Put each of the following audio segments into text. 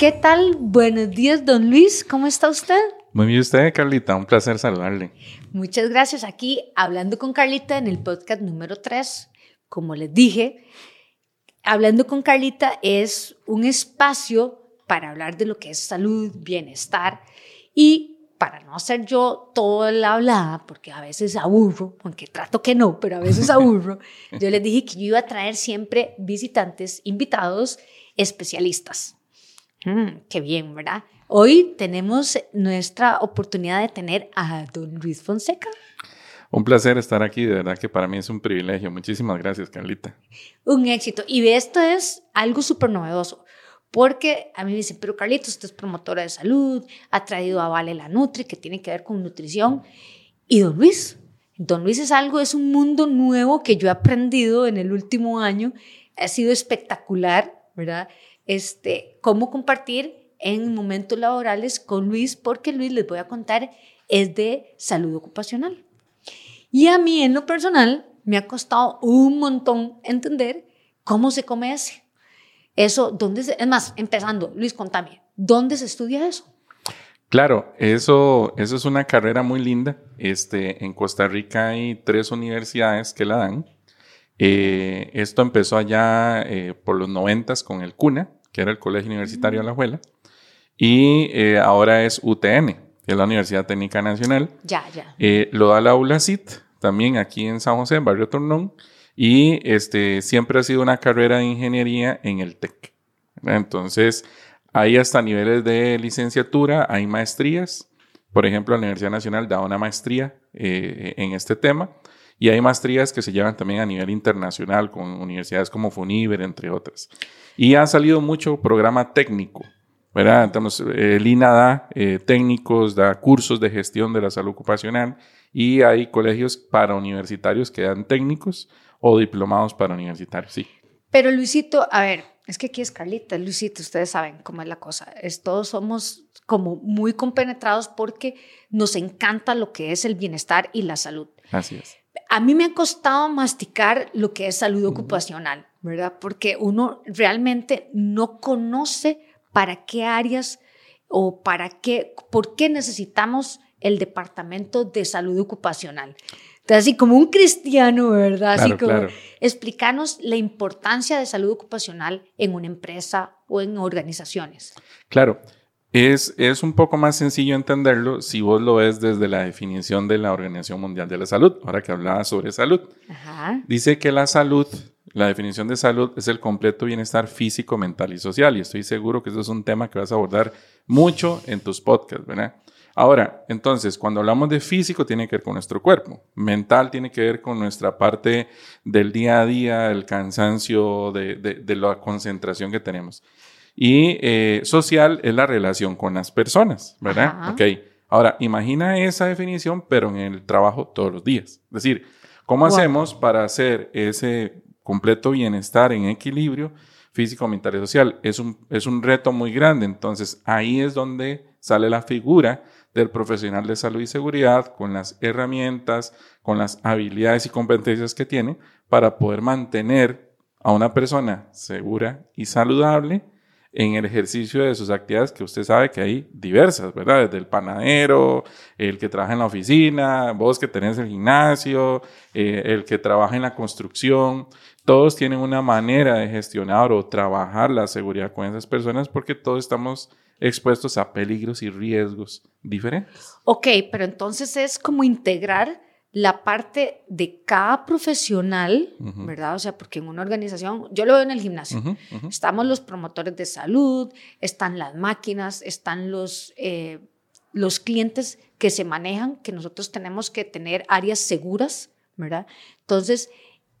¿Qué tal? Buenos días, don Luis. ¿Cómo está usted? Muy bien, usted, Carlita. Un placer saludarle. Muchas gracias. Aquí hablando con Carlita en el podcast número 3. Como les dije, hablando con Carlita es un espacio para hablar de lo que es salud, bienestar y para no hacer yo toda la hablada, porque a veces aburro, aunque trato que no, pero a veces aburro, yo les dije que yo iba a traer siempre visitantes, invitados, especialistas. Mm, qué bien, ¿verdad? Hoy tenemos nuestra oportunidad de tener a don Luis Fonseca. Un placer estar aquí, de verdad que para mí es un privilegio. Muchísimas gracias, Carlita. Un éxito. Y esto es algo súper novedoso, porque a mí me dicen, pero Carlita, usted es promotora de salud, ha traído a Vale la Nutri, que tiene que ver con nutrición. Y don Luis, don Luis es algo, es un mundo nuevo que yo he aprendido en el último año. Ha sido espectacular, ¿verdad? Este, cómo compartir en momentos laborales con Luis, porque Luis, les voy a contar, es de salud ocupacional. Y a mí en lo personal me ha costado un montón entender cómo se come ese. Eso, ¿dónde se, es más, empezando, Luis, contame, ¿dónde se estudia eso? Claro, eso, eso es una carrera muy linda. Este, en Costa Rica hay tres universidades que la dan. Eh, esto empezó allá eh, por los noventas con el CUNA, que era el Colegio Universitario de La Juela, y eh, ahora es UTN, que es la Universidad Técnica Nacional. Ya, ya. Eh, lo da la ULACIT, también aquí en San José, en Barrio Tornón, y este, siempre ha sido una carrera de ingeniería en el TEC. Entonces, hay hasta niveles de licenciatura, hay maestrías. Por ejemplo, la Universidad Nacional da una maestría eh, en este tema. Y hay maestrías que se llevan también a nivel internacional con universidades como FUNIBER, entre otras. Y ha salido mucho programa técnico, ¿verdad? Entonces, el INA da eh, técnicos, da cursos de gestión de la salud ocupacional y hay colegios para universitarios que dan técnicos o diplomados para universitarios, sí. Pero Luisito, a ver, es que aquí es Carlita, Luisito, ustedes saben cómo es la cosa. Es, todos somos como muy compenetrados porque nos encanta lo que es el bienestar y la salud. Así es a mí me ha costado masticar lo que es salud ocupacional, ¿verdad? Porque uno realmente no conoce para qué áreas o para qué, por qué necesitamos el departamento de salud ocupacional. Entonces, así como un cristiano, ¿verdad? Así como explicarnos la importancia de salud ocupacional en una empresa o en organizaciones. Claro. Es, es un poco más sencillo entenderlo si vos lo ves desde la definición de la Organización Mundial de la Salud, ahora que hablaba sobre salud. Dice que la salud, la definición de salud es el completo bienestar físico, mental y social. Y estoy seguro que eso es un tema que vas a abordar mucho en tus podcasts, ¿verdad? Ahora, entonces, cuando hablamos de físico, tiene que ver con nuestro cuerpo. Mental tiene que ver con nuestra parte del día a día, el cansancio, de, de, de la concentración que tenemos. Y eh, social es la relación con las personas, ¿verdad? Ok. Ahora, imagina esa definición, pero en el trabajo todos los días. Es decir, ¿cómo hacemos para hacer ese completo bienestar en equilibrio físico, mental y social? Es un, es un reto muy grande. Entonces, ahí es donde sale la figura del profesional de salud y seguridad con las herramientas, con las habilidades y competencias que tiene para poder mantener a una persona segura y saludable en el ejercicio de sus actividades, que usted sabe que hay diversas, ¿verdad? Desde el panadero, el que trabaja en la oficina, vos que tenés el gimnasio, eh, el que trabaja en la construcción, todos tienen una manera de gestionar o trabajar la seguridad con esas personas porque todos estamos expuestos a peligros y riesgos diferentes. Ok, pero entonces es como integrar la parte de cada profesional, ¿verdad? O sea, porque en una organización, yo lo veo en el gimnasio, estamos los promotores de salud, están las máquinas, están los, eh, los clientes que se manejan, que nosotros tenemos que tener áreas seguras, ¿verdad? Entonces,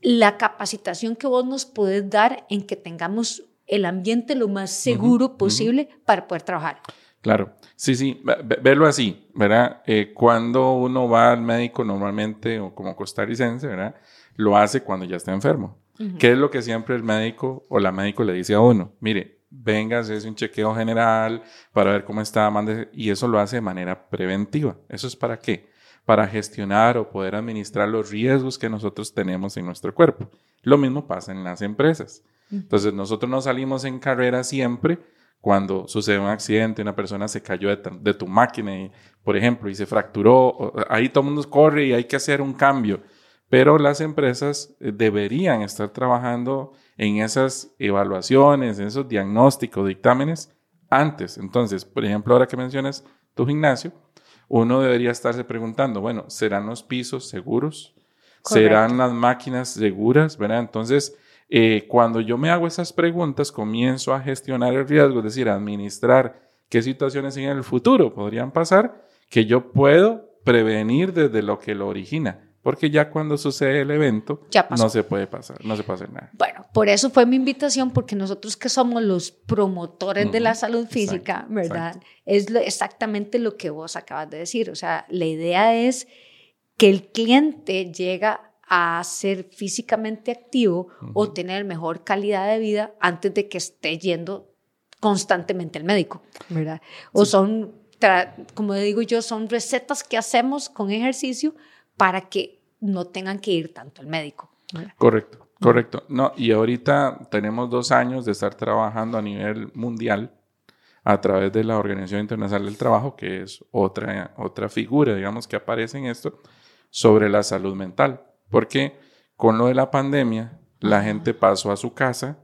la capacitación que vos nos podés dar en que tengamos el ambiente lo más seguro posible para poder trabajar. Claro, sí, sí, verlo así, ¿verdad? Eh, cuando uno va al médico normalmente, o como costarricense, ¿verdad? Lo hace cuando ya está enfermo. ¿Qué es lo que siempre el médico o la médico le dice a uno? Mire, venga, hace un chequeo general para ver cómo está, mande, y eso lo hace de manera preventiva. ¿Eso es para qué? Para gestionar o poder administrar los riesgos que nosotros tenemos en nuestro cuerpo. Lo mismo pasa en las empresas. Entonces, nosotros no salimos en carrera siempre cuando sucede un accidente, una persona se cayó de, tu máquina, y, por ejemplo, y se fracturó, ahí todo el mundo corre y hay que hacer un cambio. Pero las empresas eh, deberían estar trabajando en esas evaluaciones, en esos diagnósticos, dictámenes antes. Entonces, por ejemplo, ahora que mencionas tu gimnasio, uno debería estarse preguntando, bueno, ¿serán los pisos seguros? ¿Serán las máquinas seguras? ¿Verdad? Entonces, eh, cuando yo me hago esas preguntas, comienzo a gestionar el riesgo, es decir, a administrar qué situaciones en el futuro podrían pasar que yo puedo prevenir desde lo que lo origina. Porque ya cuando sucede el evento, no se puede pasar, no se puede hacer nada. Bueno, por eso fue mi invitación, porque nosotros que somos los promotores de la salud física, ¿verdad? Es exactamente lo que vos acabas de decir. O sea, la idea es que el cliente llega a ser físicamente activo o tener mejor calidad de vida antes de que esté yendo constantemente al médico, ¿verdad? O son, como digo yo, son recetas que hacemos con ejercicio para que no tengan que ir tanto al médico. Correcto, correcto. No, y ahorita tenemos dos años de estar trabajando a nivel mundial a través de la Organización Internacional del Trabajo, que es otra, otra figura, digamos, que aparece en esto, sobre la salud mental. Porque con lo de la pandemia, la gente pasó a su casa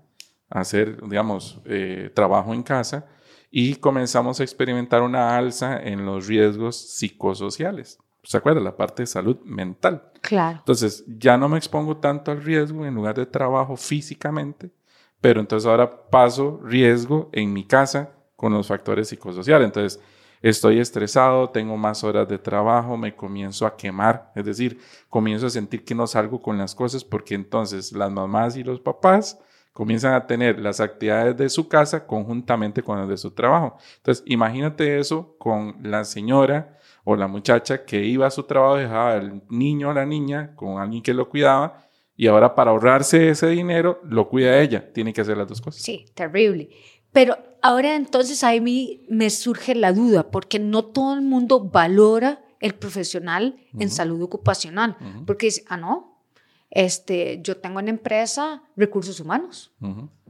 a hacer, digamos, eh, trabajo en casa y comenzamos a experimentar una alza en los riesgos psicosociales. ¿Se acuerda? La parte de salud mental. Claro. Entonces, ya no me expongo tanto al riesgo en lugar de trabajo físicamente, pero entonces ahora paso riesgo en mi casa con los factores psicosociales. Entonces, estoy estresado, tengo más horas de trabajo, me comienzo a quemar, es decir, comienzo a sentir que no salgo con las cosas porque entonces las mamás y los papás comienzan a tener las actividades de su casa conjuntamente con las de su trabajo. Entonces, imagínate eso con la señora o la muchacha que iba a su trabajo, dejaba al niño o la niña con alguien que lo cuidaba y ahora para ahorrarse ese dinero lo cuida ella. Tiene que hacer las dos cosas. Sí, terrible. Pero ahora entonces a mí me surge la duda porque no todo el mundo valora el profesional en salud ocupacional porque dice, ah, no, este, yo tengo una empresa recursos humanos,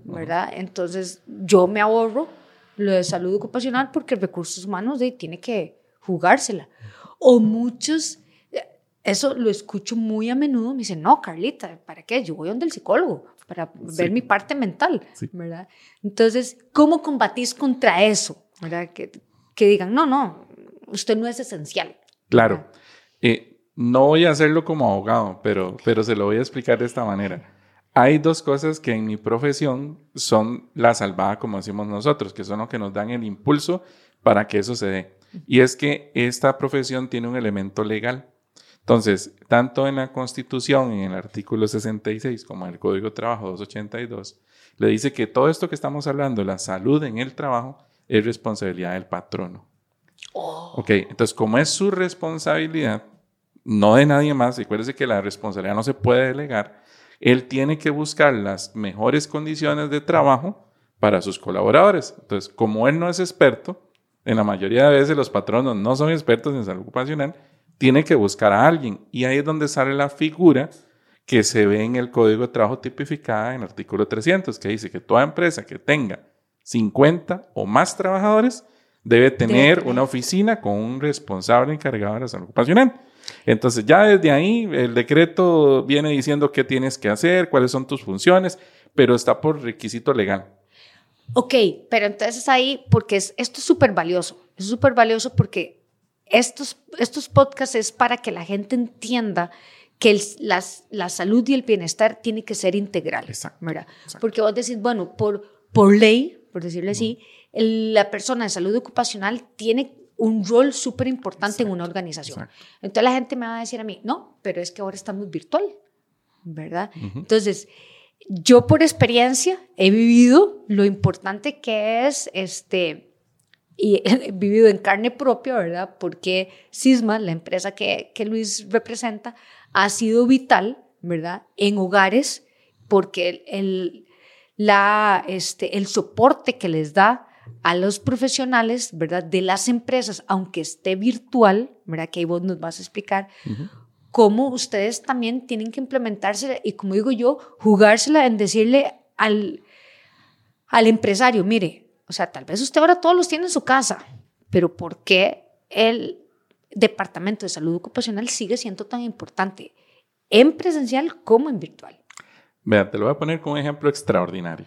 ¿verdad? Entonces yo me ahorro lo de salud ocupacional porque recursos humanos de, tiene que jugársela. O muchos, eso lo escucho muy a menudo, me dicen, no, Carlita, ¿para qué? Yo voy donde el psicólogo para ver mi parte mental, ¿verdad? Entonces, ¿cómo combatís contra eso? ¿verdad? Que, que digan, no, no, usted no es esencial. Claro. Eh, no voy a hacerlo como abogado, pero, pero se lo voy a explicar de esta manera. Hay dos cosas que en mi profesión son la salvada, como decimos nosotros, que son lo que nos dan el impulso para que eso se dé. Y es que esta profesión tiene un elemento legal. Entonces, tanto en la Constitución, en el artículo 66, como en el Código de Trabajo 282, le dice que todo esto que estamos hablando, la salud en el trabajo, es responsabilidad del patrono. Oh. Ok, entonces, como es su responsabilidad, no de nadie más, recuérdese que la responsabilidad no se puede delegar, él tiene que buscar las mejores condiciones de trabajo para sus colaboradores. Entonces, como él no es experto, en la mayoría de veces los patronos no son expertos en salud ocupacional, tiene que buscar a alguien. Y ahí es donde sale la figura que se ve en el Código de Trabajo tipificada en el artículo 300, que dice que toda empresa que tenga 50 o más trabajadores debe tener una oficina con un responsable encargado de la salud ocupacional. Entonces ya desde ahí el decreto viene diciendo qué tienes que hacer, cuáles son tus funciones, pero está por requisito legal. Ok, pero entonces ahí, porque es, esto es súper valioso, es súper valioso porque estos, estos podcasts es para que la gente entienda que las, la salud y el bienestar tiene que ser integral. Exacto, Porque vos decís, bueno, por, por ley, por decirlo así, la persona de salud ocupacional tiene un rol súper importante en una organización. Entonces la gente me va a decir a mí, no, pero es que ahora estamos virtual, ¿verdad? Entonces, yo por experiencia he vivido lo importante que es este y he vivido en carne propia, ¿verdad? Porque Sisma, la empresa que, que Luis representa, ha sido vital, ¿verdad? En hogares, porque el, la, este, el soporte que les da a los profesionales, ¿verdad? De las empresas, aunque esté virtual, ¿verdad? Que ahí vos nos vas a explicar, cómo ustedes también tienen que implementarse y como digo yo, jugársela en decirle al, al empresario, mire, o sea, tal vez usted ahora todos los tiene en su casa, pero ¿por qué el Departamento de Salud Ocupacional sigue siendo tan importante en presencial como en virtual? Vea, te lo voy a poner como un ejemplo extraordinario.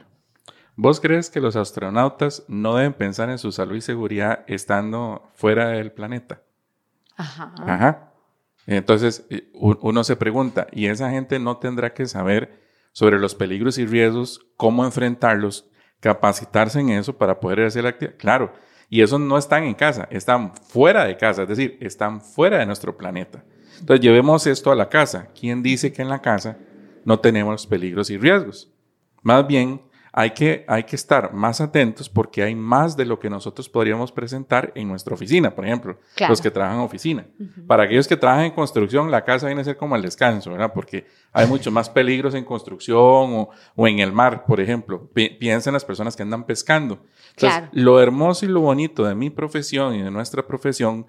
¿Vos crees que los astronautas no deben pensar en su salud y seguridad estando fuera del planeta? Ajá. Ajá. Entonces, eh, uno se pregunta, ¿y esa gente no tendrá que saber sobre los peligros y riesgos, cómo enfrentarlos, capacitarse en eso para poder hacer la actividad? Claro, y esos no están en casa, están fuera de casa, es decir, están fuera de nuestro planeta. Entonces, llevemos esto a la casa. ¿Quién dice que en la casa no tenemos peligros y riesgos? Más bien, hay que, hay que estar más atentos porque hay más de lo que nosotros podríamos presentar en nuestra oficina, por ejemplo, los que trabajan en oficina. Para aquellos que trabajan en construcción, la casa viene a ser como el descanso, ¿verdad? Porque hay muchos más peligros en construcción o, o en el mar, por ejemplo. piensa en las personas que andan pescando. Entonces, lo hermoso y lo bonito de mi profesión y de nuestra profesión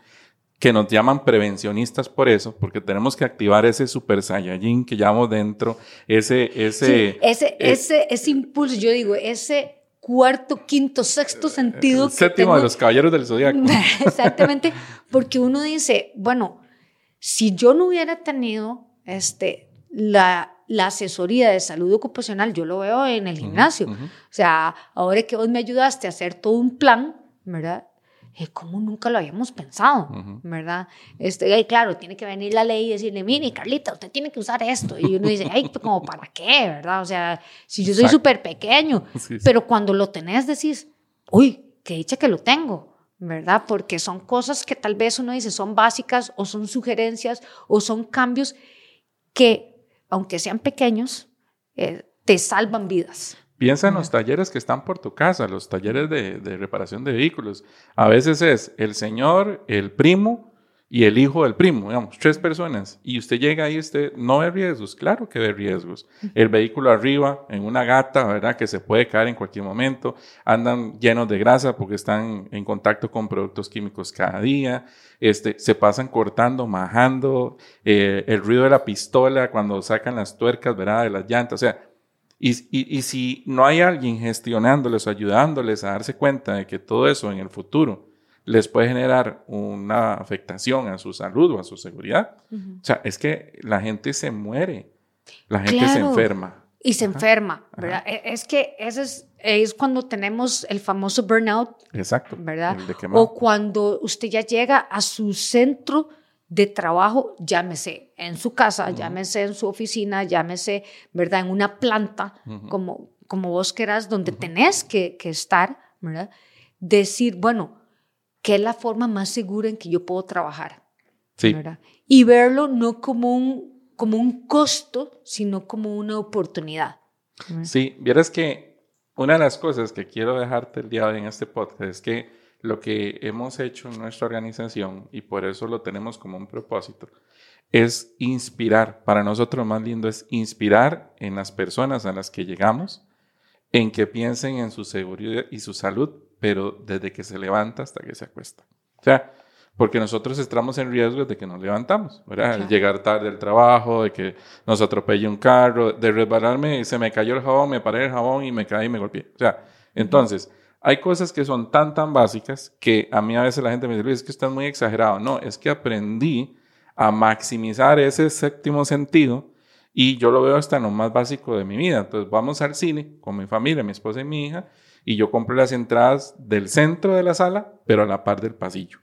que nos llaman prevencionistas por eso, porque tenemos que activar ese super saiyajin que llevamos dentro, ese, ese, ese, eh, ese, ese impulso, yo digo, ese cuarto, quinto, sexto sentido. El séptimo de los caballeros del zodiaco. Exactamente, porque uno dice, bueno, si yo no hubiera tenido este, la, la asesoría de salud ocupacional, yo lo veo en el gimnasio. O sea, ahora que vos me ayudaste a hacer todo un plan, ¿verdad? Eh, ¿cómo nunca lo habíamos pensado? ¿Verdad? Este, claro, tiene que venir la ley y decirle, mire, Carlita, usted tiene que usar esto. Y uno dice, ay, ¿como para qué? ¿Verdad? O sea, si yo soy súper pequeño, pero cuando lo tenés decís, uy, qué dicha que lo tengo. ¿verdad? Porque son cosas que tal vez uno dice son básicas o son sugerencias o son cambios que, aunque sean pequeños, eh, te salvan vidas. Piensa en los talleres que están por tu casa, los talleres de, reparación de vehículos. A veces es el señor, el primo y el hijo del primo, digamos, tres personas. Y usted llega ahí, usted no ve riesgos, claro que ve riesgos. El vehículo arriba, en una gata, ¿verdad? Que se puede caer en cualquier momento. Andan llenos de grasa porque están en contacto con productos químicos cada día. Este, se pasan cortando, majando. Eh, el ruido de la pistola cuando sacan las tuercas, ¿verdad? De las llantas. O sea, y, si no hay alguien gestionándoles o ayudándoles a darse cuenta de que todo eso en el futuro les puede generar una afectación a su salud o a su seguridad, o sea, es que la gente se muere, la gente se enferma. Y se enferma, ¿verdad? E, es que ese es, es, cuando tenemos el famoso burnout. Exacto. ¿Verdad? O cuando usted ya llega a su centro de trabajo, llámese en su casa, llámese en su oficina, llámese, ¿verdad? En una planta, como, como vos querás, donde tenés que, que, estar, ¿verdad? Decir, bueno, ¿qué es la forma más segura en que yo puedo trabajar? Sí. ¿verdad? Y verlo no como un, como un costo, sino como una oportunidad. Sí, vieras que una de las cosas que quiero dejarte el día de hoy en este podcast es que lo que hemos hecho en nuestra organización, y por eso lo tenemos como un propósito, es inspirar. Para nosotros lo más lindo es inspirar en las personas a las que llegamos, en que piensen en su seguridad y su salud, pero desde que se levanta hasta que se acuesta. O sea, porque nosotros estamos en riesgo de que nos levantamos, ¿verdad? Llegar tarde al trabajo, de que nos atropelle un carro, de resbalarme, se me cayó el jabón, me paré el jabón y me caí y me golpeé. O sea, entonces, hay cosas que son tan, tan básicas que a mí a veces la gente me dice, es que estás muy exagerado. No, es que aprendí a maximizar ese séptimo sentido y yo lo veo hasta en lo más básico de mi vida. Entonces vamos al cine con mi familia, mi esposa y mi hija, y yo compro las entradas del centro de la sala, pero a la par del pasillo.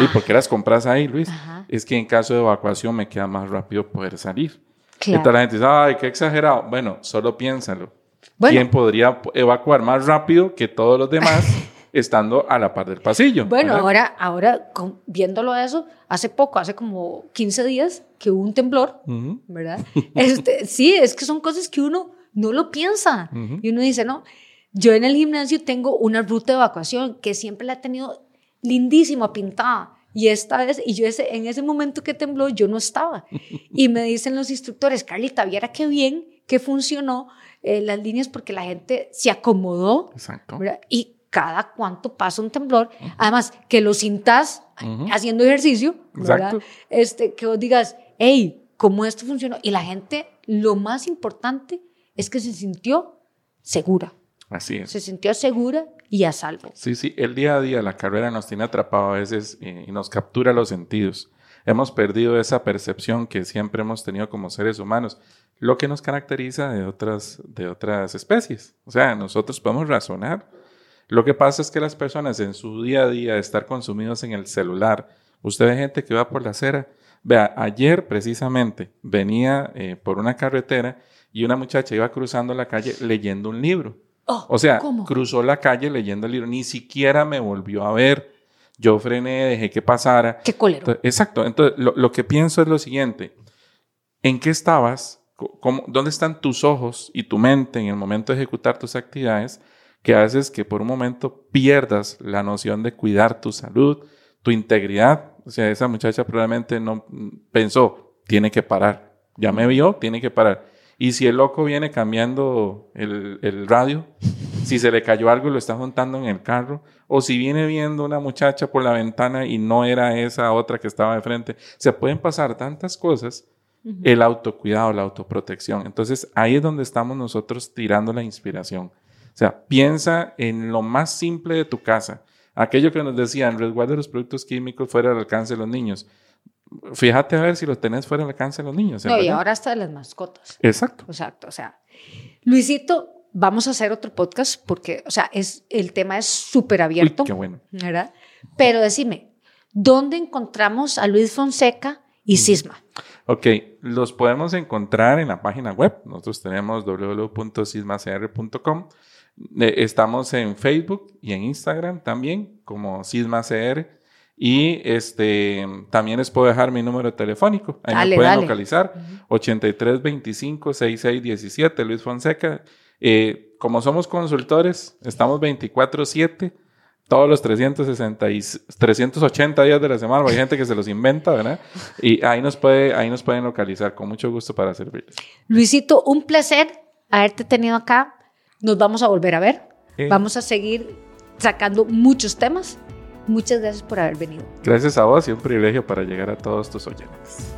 ¿Y por qué las compras ahí, Luis? Es que en caso de evacuación me queda más rápido poder salir. Claro. Entonces la gente dice, ay, qué exagerado. Bueno, solo piénsalo. ¿Quién podría evacuar más rápido que todos los demás estando a la par del pasillo? Bueno, ahora, ahora viéndolo eso, hace poco, hace como 15 días que hubo un temblor, ¿verdad? Este, sí, es que son cosas que uno no lo piensa. Y uno dice, no, yo en el gimnasio tengo una ruta de evacuación que siempre la he tenido lindísima, pintada. Y esta vez, y yo ese, en ese momento que tembló, yo no estaba. Y me dicen los instructores, Carlita, viera qué bien que funcionó eh, las líneas porque la gente se acomodó. Exacto. Y cada cuánto pasa un temblor. Además, que lo sintas haciendo ejercicio. ¿verdad? Este, que vos digas, hey, ¿cómo esto funcionó? Y la gente, lo más importante es que se sintió segura. Así es. Se sintió segura y a salvo. Sí, sí, el día a día, la carrera nos tiene atrapado a veces y nos captura los sentidos. Hemos perdido esa percepción que siempre hemos tenido como seres humanos, lo que nos caracteriza de otras, de otras especies. O sea, nosotros podemos razonar. Lo que pasa es que las personas en su día a día, estar consumidos en el celular, usted ve gente que va por la acera. Vea, ayer precisamente venía eh, por una carretera y una muchacha iba cruzando la calle leyendo un libro. Oh, o sea, cruzó la calle leyendo el libro, ni siquiera me volvió a ver. Yo frené, dejé que pasara. Qué colero. exacto. Entonces, lo, que pienso es lo siguiente. ¿En qué estabas? ¿Dónde están tus ojos y tu mente en el momento de ejecutar tus actividades que haces que por un momento pierdas la noción de cuidar tu salud, tu integridad? O sea, esa muchacha probablemente no pensó, tiene que parar. Ya me vio, tiene que parar. Y si el loco viene cambiando el, radio, si se le cayó algo y lo está juntando en el carro, o si viene viendo una muchacha por la ventana y no era esa otra que estaba de frente, se pueden pasar tantas cosas. El autocuidado, la autoprotección. Entonces ahí es donde estamos nosotros tirando la inspiración. O sea, piensa en lo más simple de tu casa. Aquello que nos decían, resguarde los productos químicos fuera del alcance de los niños fíjate a ver si lo tenés fuera del alcance de los niños. No, y ahora hasta de las mascotas. Exacto. Exacto. O sea, Luisito, vamos a hacer otro podcast porque, o sea, es, el tema es súper abierto. qué bueno. ¿Verdad? Pero decime, ¿dónde encontramos a Luis Fonseca y Sisma? Ok, los podemos encontrar en la página web. Nosotros tenemos www.sismacr.com. Eh, estamos en Facebook y en Instagram también como SismaCR. Y este, también les puedo dejar mi número telefónico. Ahí me pueden localizar. 8325-6617, Luis Fonseca. Eh, como somos consultores, estamos 24-7, todos los 360 y 380 días de la semana. Hay gente que se los inventa, ¿verdad? Y ahí nos, puede, ahí nos pueden localizar. Con mucho gusto para servirles. Luisito, un placer haberte tenido acá. Nos vamos a volver a ver. Vamos a seguir sacando muchos temas Muchas gracias por haber venido. Gracias a vos y un privilegio para llegar a todos tus oyentes.